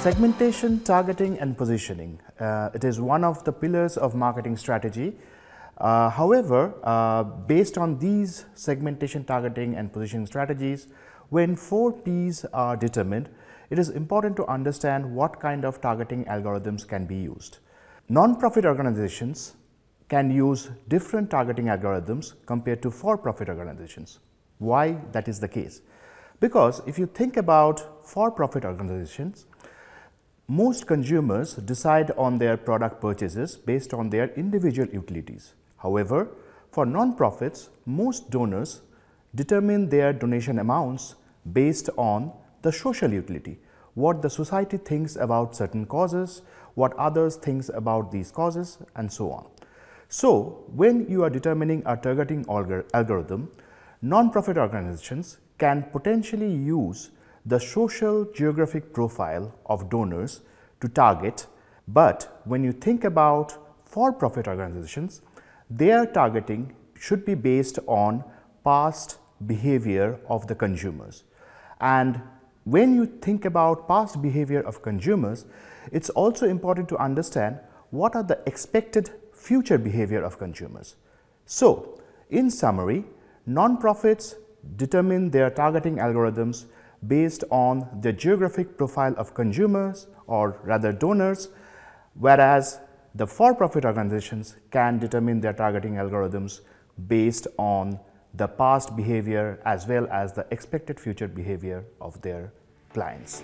Segmentation, targeting and positioning. Uh, it is one of the pillars of marketing strategy. Uh, however, uh, based on these segmentation, targeting and positioning strategies, when four Ps are determined, it is important to understand what kind of targeting algorithms can be used. Non-profit organizations can use different targeting algorithms compared to for-profit organizations. Why that is the case? Because if you think about for-profit organizations, most consumers decide on their product purchases based on their individual utilities. However, for non-profits, most donors determine their donation amounts based on the social utility, what the society thinks about certain causes, what others thinks about these causes and so on. So, when you are determining a targeting algorithm, non-profit organizations can potentially use the social geographic profile of donors to target, but when you think about for-profit organizations, their targeting should be based on past behavior of the consumers. And when you think about past behavior of consumers, it's also important to understand what are the expected future behavior of consumers. So, in summary, nonprofits determine their targeting algorithms based on the geographic profile of consumers or rather donors, whereas the for-profit organizations can determine their targeting algorithms based on the past behavior as well as the expected future behavior of their clients.